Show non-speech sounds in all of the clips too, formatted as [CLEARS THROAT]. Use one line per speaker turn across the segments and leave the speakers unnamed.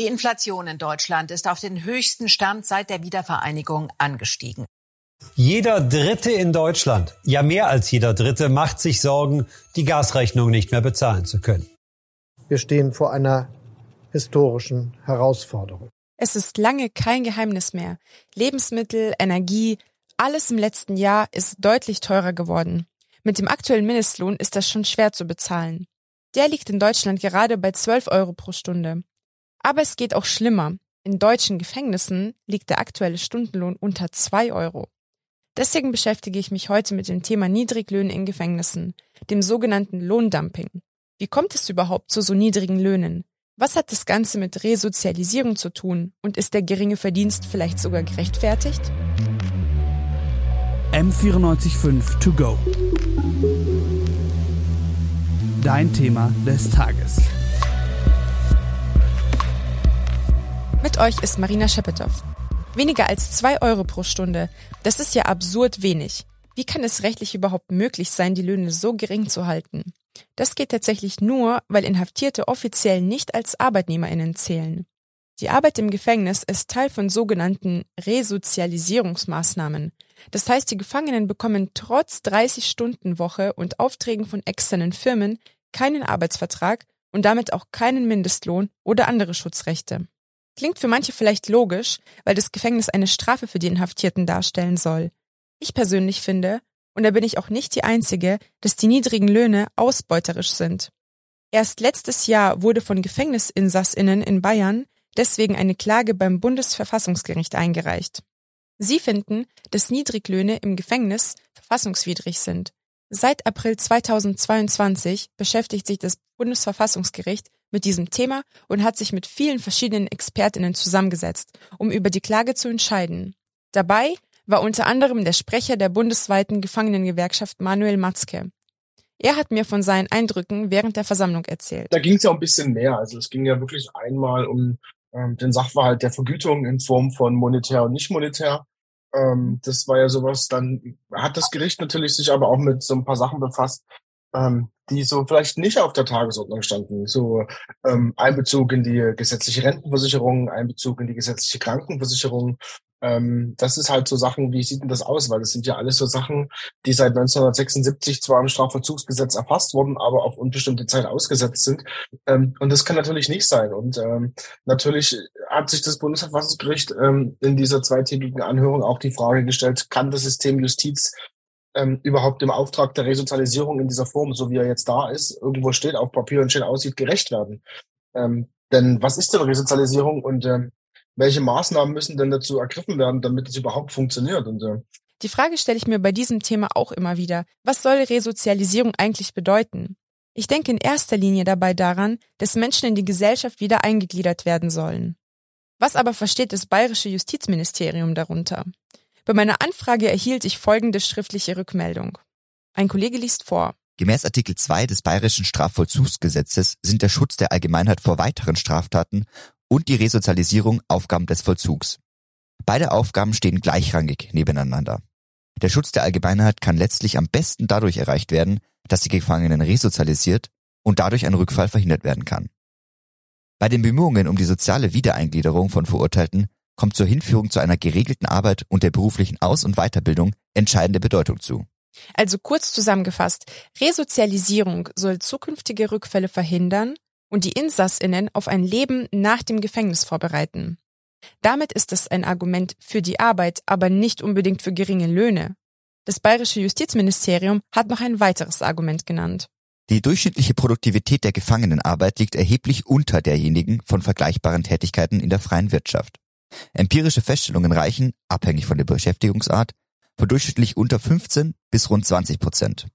Die Inflation in Deutschland ist auf den höchsten Stand seit der Wiedervereinigung angestiegen.
Jeder Dritte in Deutschland, ja mehr als jeder Dritte, macht sich Sorgen, die Gasrechnung nicht mehr bezahlen zu können.
Wir stehen vor einer historischen Herausforderung.
Es ist lange kein Geheimnis mehr. Lebensmittel, Energie, alles im letzten Jahr ist deutlich teurer geworden. Mit dem aktuellen Mindestlohn ist das schon schwer zu bezahlen. Der liegt in Deutschland gerade bei 12 Euro pro Stunde. Aber es geht auch schlimmer. In deutschen Gefängnissen liegt der aktuelle Stundenlohn unter 2 Euro. Deswegen beschäftige ich mich heute mit dem Thema Niedriglöhne in Gefängnissen, dem sogenannten Lohndumping. Wie kommt es überhaupt zu so niedrigen Löhnen? Was hat das Ganze mit Resozialisierung zu tun und ist der geringe Verdienst vielleicht sogar gerechtfertigt?
M945 To Go. Dein Thema des Tages.
Mit euch ist Marina Schepetow. Weniger als zwei Euro pro Stunde. Das ist ja absurd wenig. Wie kann es rechtlich überhaupt möglich sein, die Löhne so gering zu halten? Das geht tatsächlich nur, weil Inhaftierte offiziell nicht als ArbeitnehmerInnen zählen. Die Arbeit im Gefängnis ist Teil von sogenannten Resozialisierungsmaßnahmen. Das heißt, die Gefangenen bekommen trotz 30-Stunden-Woche und Aufträgen von externen Firmen keinen Arbeitsvertrag und damit auch keinen Mindestlohn oder andere Schutzrechte. Klingt für manche vielleicht logisch, weil das Gefängnis eine Strafe für die Inhaftierten darstellen soll. Ich persönlich finde, und da bin ich auch nicht die Einzige, dass die niedrigen Löhne ausbeuterisch sind. Erst letztes Jahr wurde von Gefängnisinsassinnen in Bayern deswegen eine Klage beim Bundesverfassungsgericht eingereicht. Sie finden, dass Niedriglöhne im Gefängnis verfassungswidrig sind. Seit April 2022 beschäftigt sich das Bundesverfassungsgericht mit diesem Thema und hat sich mit vielen verschiedenen Expertinnen zusammengesetzt, um über die Klage zu entscheiden. Dabei war unter anderem der Sprecher der bundesweiten Gefangenengewerkschaft Manuel Matzke. Er hat mir von seinen Eindrücken während der Versammlung erzählt.
Da ging es ja ein bisschen mehr. Also es ging ja wirklich einmal um ähm, den Sachverhalt der Vergütung in Form von monetär und nicht monetär. Ähm, das war ja sowas. Dann hat das Gericht natürlich sich aber auch mit so ein paar Sachen befasst, ähm, die so vielleicht nicht auf der Tagesordnung standen. So ähm, Einbezug in die gesetzliche Rentenversicherung, Einbezug in die gesetzliche Krankenversicherung, ähm, das ist halt so Sachen, wie sieht denn das aus? Weil das sind ja alles so Sachen, die seit 1976 zwar im Strafvollzugsgesetz erfasst wurden, aber auf unbestimmte Zeit ausgesetzt sind. Ähm, und das kann natürlich nicht sein. Und ähm, natürlich hat sich das Bundesverfassungsgericht ähm, in dieser zweitägigen Anhörung auch die Frage gestellt, kann das System Justiz ähm, überhaupt im Auftrag der Resozialisierung in dieser Form, so wie er jetzt da ist, irgendwo steht, auf Papier und schön aussieht, gerecht werden? Ähm, denn was ist denn Resozialisierung und ähm, welche Maßnahmen müssen denn dazu ergriffen werden, damit es überhaupt funktioniert? Und, äh
die Frage stelle ich mir bei diesem Thema auch immer wieder. Was soll Resozialisierung eigentlich bedeuten? Ich denke in erster Linie dabei daran, dass Menschen in die Gesellschaft wieder eingegliedert werden sollen. Was aber versteht das bayerische Justizministerium darunter? Bei meiner Anfrage erhielt ich folgende schriftliche Rückmeldung. Ein Kollege liest vor.
Gemäß Artikel 2 des Bayerischen Strafvollzugsgesetzes sind der Schutz der Allgemeinheit vor weiteren Straftaten und die Resozialisierung Aufgaben des Vollzugs. Beide Aufgaben stehen gleichrangig nebeneinander. Der Schutz der Allgemeinheit kann letztlich am besten dadurch erreicht werden, dass die Gefangenen resozialisiert und dadurch ein Rückfall verhindert werden kann. Bei den Bemühungen um die soziale Wiedereingliederung von Verurteilten kommt zur Hinführung zu einer geregelten Arbeit und der beruflichen Aus- und Weiterbildung entscheidende Bedeutung zu.
Also kurz zusammengefasst, Resozialisierung soll zukünftige Rückfälle verhindern und die Insassinnen auf ein Leben nach dem Gefängnis vorbereiten. Damit ist es ein Argument für die Arbeit, aber nicht unbedingt für geringe Löhne. Das bayerische Justizministerium hat noch ein weiteres Argument genannt.
Die durchschnittliche Produktivität der Gefangenenarbeit liegt erheblich unter derjenigen von vergleichbaren Tätigkeiten in der freien Wirtschaft. Empirische Feststellungen reichen, abhängig von der Beschäftigungsart, von durchschnittlich unter 15 bis rund 20 Prozent.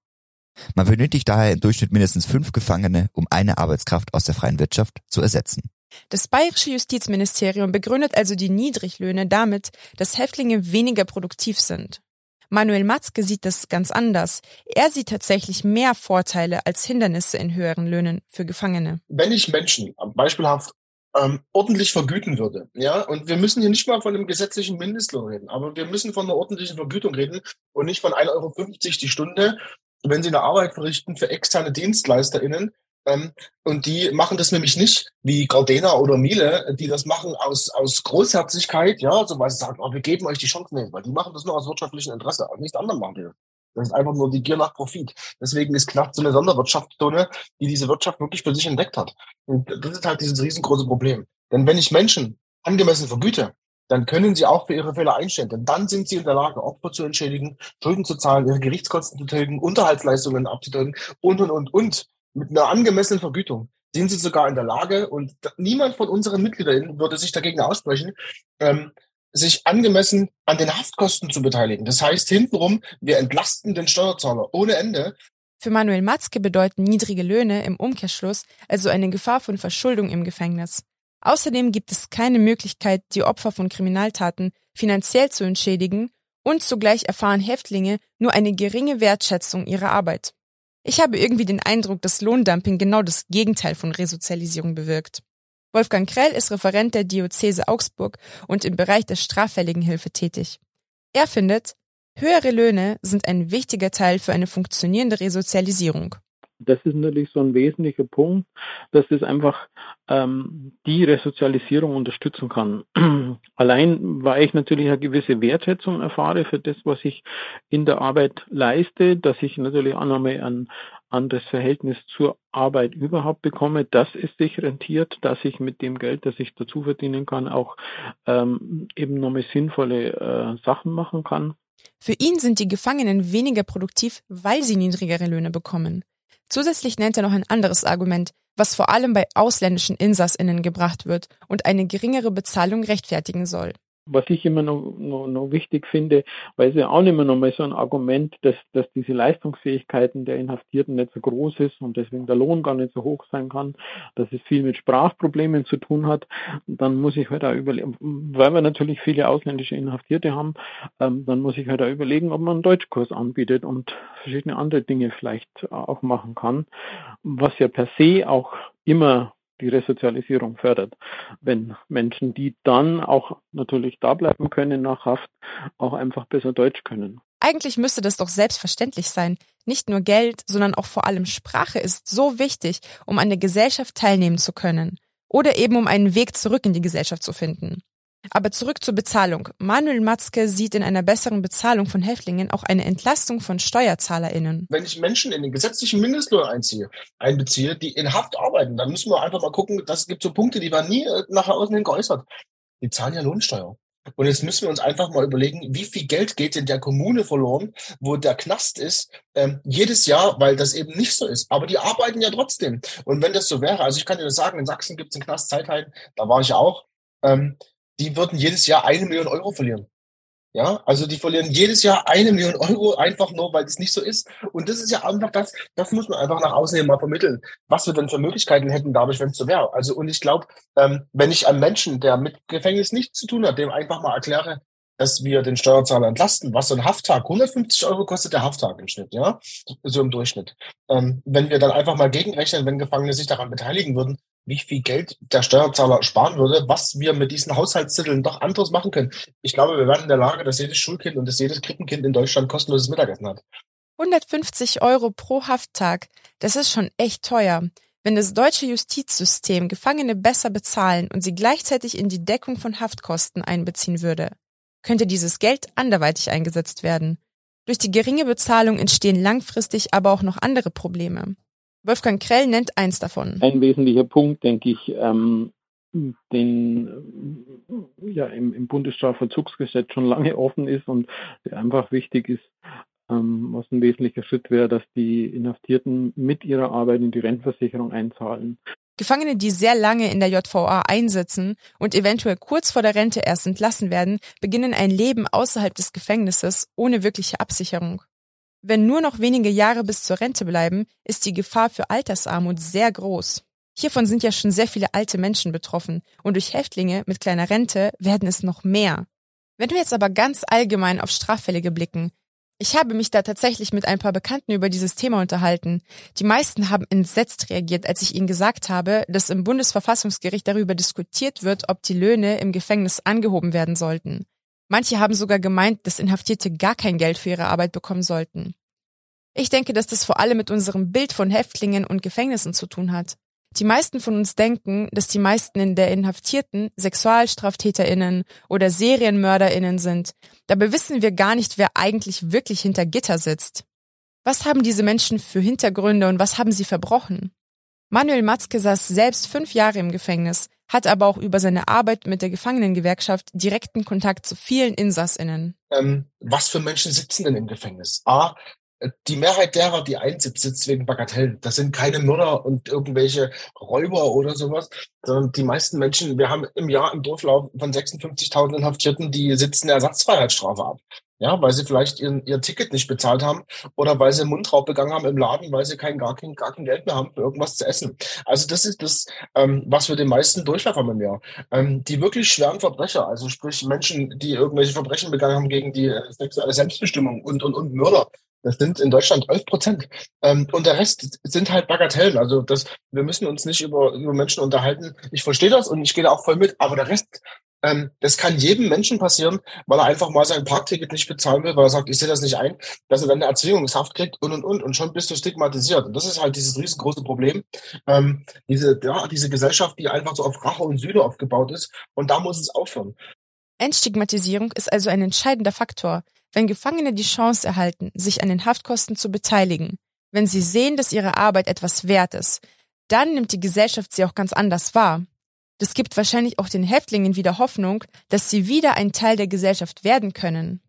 Man benötigt daher im Durchschnitt mindestens fünf Gefangene, um eine Arbeitskraft aus der freien Wirtschaft zu ersetzen.
Das bayerische Justizministerium begründet also die Niedriglöhne damit, dass Häftlinge weniger produktiv sind. Manuel Matzke sieht das ganz anders. Er sieht tatsächlich mehr Vorteile als Hindernisse in höheren Löhnen für Gefangene.
Wenn ich Menschen beispielhaft ähm, ordentlich vergüten würde, ja, und wir müssen hier nicht mal von einem gesetzlichen Mindestlohn reden, aber wir müssen von einer ordentlichen Vergütung reden und nicht von 1,50 Euro die Stunde wenn sie eine Arbeit verrichten für externe DienstleisterInnen, Ähm, und die machen das nämlich nicht wie Gardena oder Miele, die das machen aus, aus Großherzigkeit, ja, so weil sie sagen, oh, wir geben euch die Chance, nee, weil die machen das nur aus wirtschaftlichem Interesse, aber nichts anderes machen die. Das ist einfach nur die Gier nach Profit. Deswegen ist Knapp so eine Sonderwirtschaftszone, die diese Wirtschaft wirklich für sich entdeckt hat. Und das ist halt dieses riesengroße Problem. Denn wenn ich Menschen angemessen vergüte, dann können sie auch für ihre Fehler einstellen. Denn dann sind sie in der Lage, Opfer zu entschädigen, Schulden zu zahlen, ihre Gerichtskosten zu tilgen, Unterhaltsleistungen abzutilgen und, und, und, und. Mit einer angemessenen Vergütung sind sie sogar in der Lage, und niemand von unseren Mitgliedern würde sich dagegen aussprechen, ähm, sich angemessen an den Haftkosten zu beteiligen. Das heißt hintenrum, wir entlasten den Steuerzahler ohne Ende.
Für Manuel Matzke bedeuten niedrige Löhne im Umkehrschluss also eine Gefahr von Verschuldung im Gefängnis. Außerdem gibt es keine Möglichkeit, die Opfer von Kriminaltaten finanziell zu entschädigen und zugleich erfahren Häftlinge nur eine geringe Wertschätzung ihrer Arbeit. Ich habe irgendwie den Eindruck, dass Lohndumping genau das Gegenteil von Resozialisierung bewirkt. Wolfgang Krell ist Referent der Diözese Augsburg und im Bereich der straffälligen Hilfe tätig. Er findet, höhere Löhne sind ein wichtiger Teil für eine funktionierende Resozialisierung.
Das ist natürlich so ein wesentlicher Punkt, dass es einfach ähm, die Resozialisierung unterstützen kann. [CLEARS THROAT] Allein, weil ich natürlich eine gewisse Wertschätzung erfahre für das, was ich in der Arbeit leiste, dass ich natürlich auch nochmal ein anderes Verhältnis zur Arbeit überhaupt bekomme, dass es sich rentiert, dass ich mit dem Geld, das ich dazu verdienen kann, auch ähm, eben nochmal sinnvolle äh, Sachen machen kann.
Für ihn sind die Gefangenen weniger produktiv, weil sie niedrigere Löhne bekommen. Zusätzlich nennt er noch ein anderes Argument, was vor allem bei ausländischen Insassinnen gebracht wird und eine geringere Bezahlung rechtfertigen soll
was ich immer noch, noch, noch wichtig finde, weil es ja auch immer noch mal so ein Argument, dass, dass diese Leistungsfähigkeiten der Inhaftierten nicht so groß ist und deswegen der Lohn gar nicht so hoch sein kann, dass es viel mit Sprachproblemen zu tun hat, dann muss ich halt auch überlegen, weil wir natürlich viele ausländische Inhaftierte haben, ähm, dann muss ich halt auch überlegen, ob man einen Deutschkurs anbietet und verschiedene andere Dinge vielleicht auch machen kann, was ja per se auch immer die Resozialisierung fördert. Wenn Menschen, die dann auch natürlich da bleiben können nach Haft, auch einfach besser Deutsch können.
Eigentlich müsste das doch selbstverständlich sein. Nicht nur Geld, sondern auch vor allem Sprache ist so wichtig, um an der Gesellschaft teilnehmen zu können. Oder eben um einen Weg zurück in die Gesellschaft zu finden. Aber zurück zur Bezahlung. Manuel Matzke sieht in einer besseren Bezahlung von Häftlingen auch eine Entlastung von SteuerzahlerInnen.
Wenn ich Menschen in den gesetzlichen Mindestlohn einziehe, einbeziehe, die in Haft arbeiten, dann müssen wir einfach mal gucken, das gibt so Punkte, die waren nie äh, nach außen hin geäußert. Die zahlen ja Lohnsteuer. Und jetzt müssen wir uns einfach mal überlegen, wie viel Geld geht in der Kommune verloren, wo der Knast ist, ähm, jedes Jahr, weil das eben nicht so ist. Aber die arbeiten ja trotzdem. Und wenn das so wäre, also ich kann dir das sagen, in Sachsen gibt es einen Knast Zeitheim, da war ich auch, ähm, die würden jedes Jahr eine Million Euro verlieren. Ja, also die verlieren jedes Jahr eine Million Euro einfach nur, weil es nicht so ist. Und das ist ja einfach das, das muss man einfach nach außen hin mal vermitteln, was wir denn für Möglichkeiten hätten dadurch, wenn es so wäre. Also und ich glaube, ähm, wenn ich einem Menschen, der mit Gefängnis nichts zu tun hat, dem einfach mal erkläre, dass wir den Steuerzahler entlasten, was so ein Hafttag, 150 Euro kostet der Hafttag im Schnitt, ja, so im Durchschnitt. Ähm, wenn wir dann einfach mal gegenrechnen, wenn Gefangene sich daran beteiligen würden, wie viel Geld der Steuerzahler sparen würde, was wir mit diesen Haushaltszetteln doch anderes machen können. Ich glaube, wir werden in der Lage, dass jedes Schulkind und dass jedes Krippenkind in Deutschland kostenloses Mittagessen hat.
150 Euro pro Hafttag, das ist schon echt teuer. Wenn das deutsche Justizsystem Gefangene besser bezahlen und sie gleichzeitig in die Deckung von Haftkosten einbeziehen würde, könnte dieses Geld anderweitig eingesetzt werden. Durch die geringe Bezahlung entstehen langfristig aber auch noch andere Probleme. Wolfgang Krell nennt eins davon.
Ein wesentlicher Punkt, denke ich, ähm, den ja im, im Bundesstrafvollzugsgesetz schon lange offen ist und der einfach wichtig ist, ähm, was ein wesentlicher Schritt wäre, dass die Inhaftierten mit ihrer Arbeit in die Rentenversicherung einzahlen.
Gefangene, die sehr lange in der JVA einsitzen und eventuell kurz vor der Rente erst entlassen werden, beginnen ein Leben außerhalb des Gefängnisses ohne wirkliche Absicherung. Wenn nur noch wenige Jahre bis zur Rente bleiben, ist die Gefahr für Altersarmut sehr groß. Hiervon sind ja schon sehr viele alte Menschen betroffen und durch Häftlinge mit kleiner Rente werden es noch mehr. Wenn wir jetzt aber ganz allgemein auf Straffällige blicken, ich habe mich da tatsächlich mit ein paar Bekannten über dieses Thema unterhalten. Die meisten haben entsetzt reagiert, als ich ihnen gesagt habe, dass im Bundesverfassungsgericht darüber diskutiert wird, ob die Löhne im Gefängnis angehoben werden sollten. Manche haben sogar gemeint, dass Inhaftierte gar kein Geld für ihre Arbeit bekommen sollten. Ich denke, dass das vor allem mit unserem Bild von Häftlingen und Gefängnissen zu tun hat. Die meisten von uns denken, dass die meisten in der Inhaftierten Sexualstraftäterinnen oder Serienmörderinnen sind. Dabei wissen wir gar nicht, wer eigentlich wirklich hinter Gitter sitzt. Was haben diese Menschen für Hintergründe und was haben sie verbrochen? Manuel Matzke saß selbst fünf Jahre im Gefängnis, hat aber auch über seine Arbeit mit der Gefangenengewerkschaft direkten Kontakt zu vielen InsassInnen.
Ähm, was für Menschen sitzen denn im Gefängnis? A, die Mehrheit derer, die einsitzt, sitzt wegen Bagatellen. Das sind keine Mörder und irgendwelche Räuber oder sowas, sondern die meisten Menschen, wir haben im Jahr im Durchlauf von 56.000 Inhaftierten, die sitzen Ersatzfreiheitsstrafe ab. Ja, weil sie vielleicht ihren, ihr Ticket nicht bezahlt haben oder weil sie Mundraub begangen haben im Laden, weil sie kein, gar, kein, gar kein Geld mehr haben für irgendwas zu essen. Also das ist das, ähm, was wir den meisten Durchlauf haben im Jahr. Ähm, die wirklich schweren Verbrecher, also sprich Menschen, die irgendwelche Verbrechen begangen haben gegen die sexuelle Selbstbestimmung und, und, und Mörder, das sind in Deutschland 11 Prozent. Ähm, und der Rest sind halt Bagatellen. Also das, wir müssen uns nicht über, über Menschen unterhalten. Ich verstehe das und ich gehe da auch voll mit. Aber der Rest, ähm, das kann jedem Menschen passieren, weil er einfach mal sein Parkticket nicht bezahlen will, weil er sagt, ich sehe das nicht ein, dass er dann eine Erzwingungshaft kriegt und und und und schon bist du stigmatisiert. Und das ist halt dieses riesengroße Problem. Ähm, diese, ja, diese Gesellschaft, die einfach so auf Rache und Sühne aufgebaut ist. Und da muss es aufhören.
Entstigmatisierung ist also ein entscheidender Faktor, wenn Gefangene die Chance erhalten, sich an den Haftkosten zu beteiligen, wenn sie sehen, dass ihre Arbeit etwas wert ist, dann nimmt die Gesellschaft sie auch ganz anders wahr. Das gibt wahrscheinlich auch den Häftlingen wieder Hoffnung, dass sie wieder ein Teil der Gesellschaft werden können.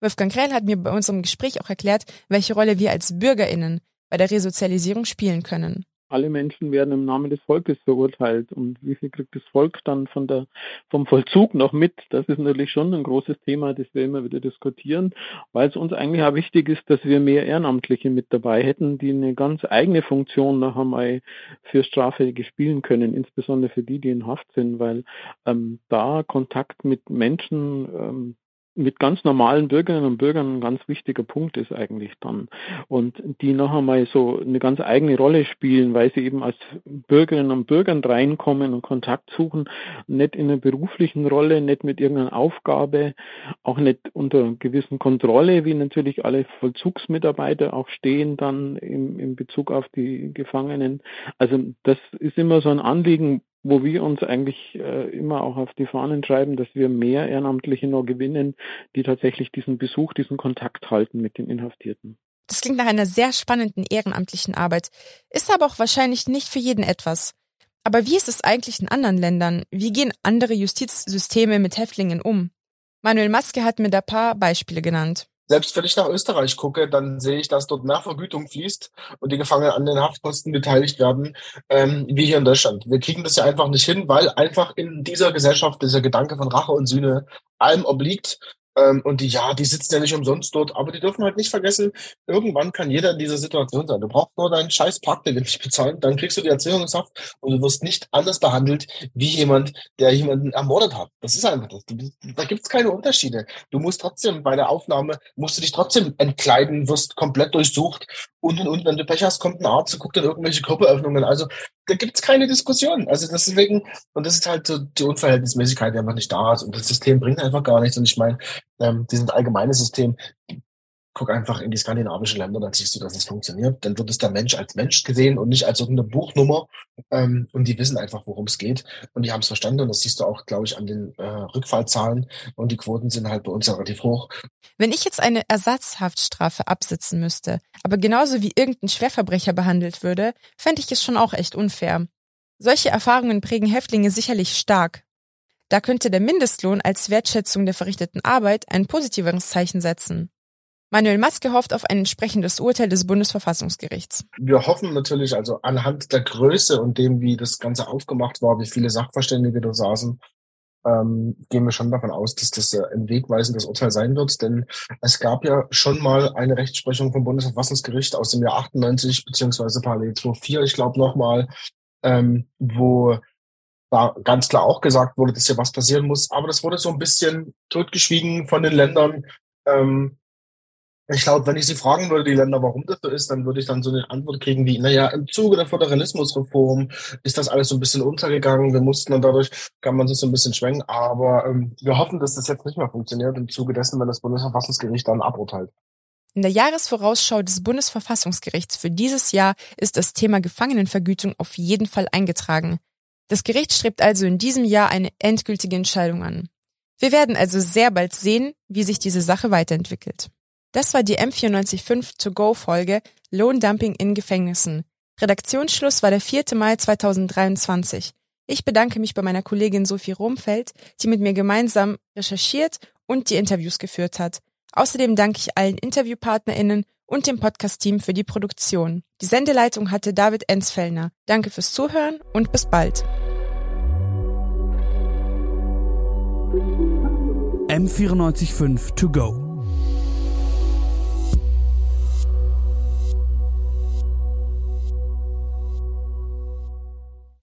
Wolfgang Krell hat mir bei unserem Gespräch auch erklärt, welche Rolle wir als Bürgerinnen bei der Resozialisierung spielen können
alle Menschen werden im Namen des Volkes verurteilt. Und wie viel kriegt das Volk dann von der, vom Vollzug noch mit? Das ist natürlich schon ein großes Thema, das wir immer wieder diskutieren, weil es uns eigentlich auch wichtig ist, dass wir mehr Ehrenamtliche mit dabei hätten, die eine ganz eigene Funktion noch einmal für Straffällige spielen können, insbesondere für die, die in Haft sind, weil ähm, da Kontakt mit Menschen ähm, mit ganz normalen Bürgerinnen und Bürgern ein ganz wichtiger Punkt ist eigentlich dann. Und die noch einmal so eine ganz eigene Rolle spielen, weil sie eben als Bürgerinnen und Bürgern reinkommen und Kontakt suchen, nicht in einer beruflichen Rolle, nicht mit irgendeiner Aufgabe, auch nicht unter gewissen Kontrolle, wie natürlich alle Vollzugsmitarbeiter auch stehen dann im, im Bezug auf die Gefangenen. Also das ist immer so ein Anliegen, wo wir uns eigentlich äh, immer auch auf die Fahnen schreiben, dass wir mehr Ehrenamtliche noch gewinnen, die tatsächlich diesen Besuch, diesen Kontakt halten mit den Inhaftierten.
Das klingt nach einer sehr spannenden ehrenamtlichen Arbeit, ist aber auch wahrscheinlich nicht für jeden etwas. Aber wie ist es eigentlich in anderen Ländern? Wie gehen andere Justizsysteme mit Häftlingen um? Manuel Maske hat mir da paar Beispiele genannt.
Selbst wenn ich nach Österreich gucke, dann sehe ich, dass dort mehr Vergütung fließt und die Gefangenen an den Haftkosten beteiligt werden, ähm, wie hier in Deutschland. Wir kriegen das ja einfach nicht hin, weil einfach in dieser Gesellschaft dieser Gedanke von Rache und Sühne allem obliegt ähm, und die, ja, die sitzen ja nicht umsonst dort, aber die dürfen halt nicht vergessen, irgendwann kann jeder in dieser Situation sein. Du brauchst nur deinen scheiß Parkticket nicht bezahlen, dann kriegst du die Erzählungshaft und du wirst nicht anders behandelt wie jemand, der jemanden ermordet hat. Das ist einfach das. Da gibt's keine Unterschiede. Du musst trotzdem bei der Aufnahme, musst du dich trotzdem entkleiden, wirst komplett durchsucht und und und. Wenn du Pech hast, kommt ein Arzt und guckt dann irgendwelche Körperöffnungen. Also da gibt's keine Diskussion. Also deswegen, und das ist halt so die Unverhältnismäßigkeit, die einfach nicht da ist. Und das System bringt einfach gar nichts. Und ich meine, ähm, dieses allgemeine System, guck einfach in die skandinavischen Länder, dann siehst du, dass es funktioniert. Dann wird es der Mensch als Mensch gesehen und nicht als irgendeine Buchnummer. Ähm, und die wissen einfach, worum es geht. Und die haben es verstanden. Und das siehst du auch, glaube ich, an den äh, Rückfallzahlen. Und die Quoten sind halt bei uns relativ hoch.
Wenn ich jetzt eine Ersatzhaftstrafe absitzen müsste, aber genauso wie irgendein Schwerverbrecher behandelt würde, fände ich es schon auch echt unfair. Solche Erfahrungen prägen Häftlinge sicherlich stark. Da könnte der Mindestlohn als Wertschätzung der verrichteten Arbeit ein positiveres Zeichen setzen. Manuel Maske hofft auf ein entsprechendes Urteil des Bundesverfassungsgerichts.
Wir hoffen natürlich also anhand der Größe und dem, wie das Ganze aufgemacht war, wie viele Sachverständige da saßen, ähm, gehen wir schon davon aus, dass das ein wegweisendes Urteil sein wird. Denn es gab ja schon mal eine Rechtsprechung vom Bundesverfassungsgericht aus dem Jahr 98 beziehungsweise Parallel 24, ich glaube nochmal, ähm, wo da ganz klar auch gesagt wurde, dass hier was passieren muss. Aber das wurde so ein bisschen totgeschwiegen von den Ländern. Ähm, ich glaube, wenn ich sie fragen würde, die Länder, warum das so ist, dann würde ich dann so eine Antwort kriegen wie, naja, im Zuge der Föderalismusreform ist das alles so ein bisschen untergegangen. Wir mussten und dadurch kann man sich so ein bisschen schwenken. Aber ähm, wir hoffen, dass das jetzt nicht mehr funktioniert im Zuge dessen, wenn das Bundesverfassungsgericht dann aburteilt.
In der Jahresvorausschau des Bundesverfassungsgerichts für dieses Jahr ist das Thema Gefangenenvergütung auf jeden Fall eingetragen. Das Gericht strebt also in diesem Jahr eine endgültige Entscheidung an. Wir werden also sehr bald sehen, wie sich diese Sache weiterentwickelt. Das war die M945 To-Go-Folge Lohndumping in Gefängnissen. Redaktionsschluss war der 4. Mai 2023. Ich bedanke mich bei meiner Kollegin Sophie Romfeld, die mit mir gemeinsam recherchiert und die Interviews geführt hat. Außerdem danke ich allen InterviewpartnerInnen und dem Podcast-Team für die Produktion. Die Sendeleitung hatte David Ensfellner. Danke fürs Zuhören und bis bald.
M945 To Go